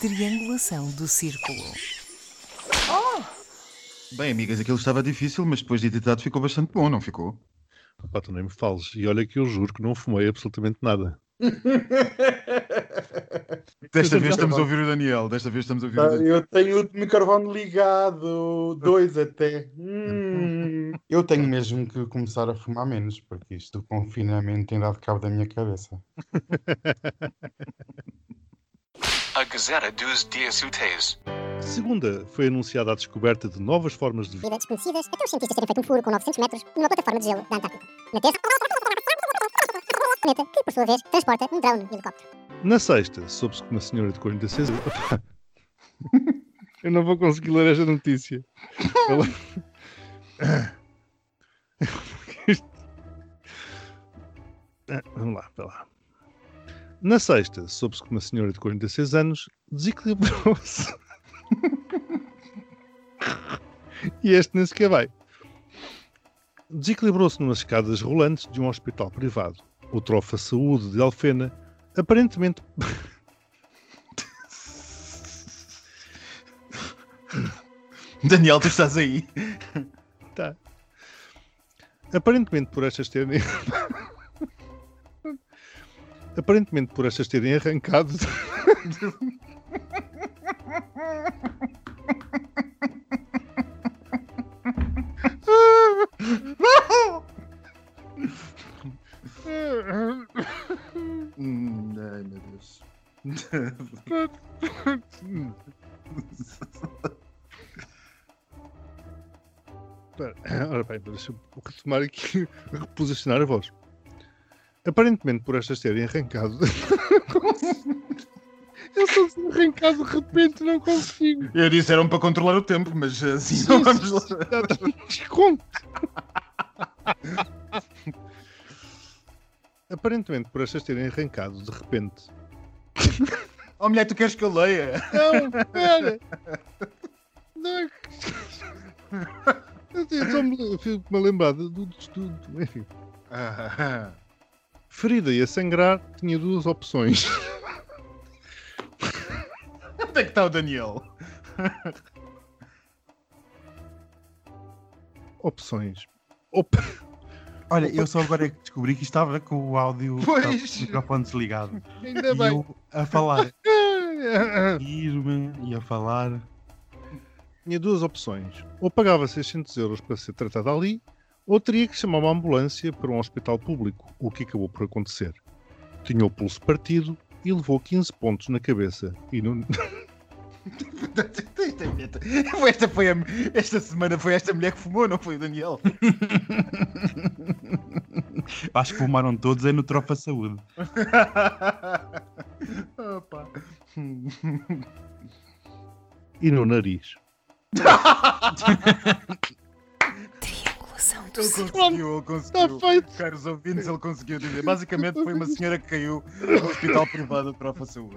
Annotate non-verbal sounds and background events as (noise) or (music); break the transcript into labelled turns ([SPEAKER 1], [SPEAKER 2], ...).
[SPEAKER 1] Triangulação do círculo.
[SPEAKER 2] Bem, amigas, aquilo estava difícil, mas depois de editado ficou bastante bom, não ficou?
[SPEAKER 3] Pá, tu nem me fales. E olha que eu juro que não fumei absolutamente nada. (laughs)
[SPEAKER 2] Desta
[SPEAKER 3] eu
[SPEAKER 2] vez estamos a ouvir o Daniel. Desta vez estamos a ouvir o
[SPEAKER 4] Tá,
[SPEAKER 2] Daniel.
[SPEAKER 4] Eu tenho o microfone ligado, dois até. Hum, eu tenho mesmo que começar a fumar menos, porque isto do confinamento tem dado cabo da minha cabeça. (laughs)
[SPEAKER 5] A Gazeta dos Dias Úteis.
[SPEAKER 3] Segunda, foi anunciada a descoberta de novas formas de vida.
[SPEAKER 6] desconhecidas até os cientistas terem feito um furo com 900 metros numa plataforma de gelo da Antártica. Na terça, planeta que, por sua vez, transporta um drone e helicóptero.
[SPEAKER 3] Na sexta, soube-se que uma senhora de 46 anos. (laughs) Eu não vou conseguir ler esta notícia. Ela- (laughs) Vamos lá, para lá. Na sexta, soube-se que uma senhora de 46 anos desequilibrou-se. e este nem sequer vai. Desequilibrou-se numas escadas rolantes de um hospital privado. O Trofa Saúde de Alfena aparentemente (laughs)
[SPEAKER 2] Daniel, tu estás aí.
[SPEAKER 3] Tá. Aparentemente por estas terem. Aparentemente por estas terem arrancado.
[SPEAKER 2] Hum, ai, meu Deus.
[SPEAKER 3] Ora bem, deixa eu retomar aqui, reposicionar a voz. Aparentemente por estas terem arrancado. (laughs) Eu estou assim arrancado de repente, não consigo.
[SPEAKER 2] Eu disse eram para controlar o tempo, mas assim
[SPEAKER 3] Sim,
[SPEAKER 2] não vamos lá.
[SPEAKER 3] Desconto. Aparentemente por estas terem arrancado de repente.
[SPEAKER 2] Oh, mulher, tu queres que eu leia?
[SPEAKER 3] Não, espera! Não é. Eu só me fico-me a lembrar do, do. Enfim.
[SPEAKER 2] Ah,
[SPEAKER 3] Ferida e a sangrar tinha duas opções. (laughs)
[SPEAKER 2] Onde é que está o Daniel?
[SPEAKER 3] Opções. Op... (laughs)
[SPEAKER 7] Olha, eu só agora é que descobri que estava com o áudio
[SPEAKER 2] Pois.
[SPEAKER 7] o microfone desligado.
[SPEAKER 3] Ainda
[SPEAKER 7] E
[SPEAKER 3] bem.
[SPEAKER 7] eu a falar, (laughs) ir-me e a falar.
[SPEAKER 3] Tinha duas opções. Ou pagava 600 euros para ser tratada ali, ou teria que chamar uma ambulância para um hospital público, o que acabou por acontecer. Tinha o pulso partido e levou 15 pontos na cabeça. E não... (laughs)
[SPEAKER 2] Esta, foi a, esta semana foi esta mulher que fumou, não foi o Daniel? (laughs)
[SPEAKER 7] Acho que fumaram todos é no Trofa Saúde. (laughs)
[SPEAKER 2] Opa.
[SPEAKER 3] e no nariz.
[SPEAKER 2] Ele conseguiu, ele conseguiu.
[SPEAKER 3] Está feito!
[SPEAKER 2] Caros ouvintes, ele conseguiu dizer. Basicamente foi uma senhora que caiu no hospital privado de Trofa Saúde.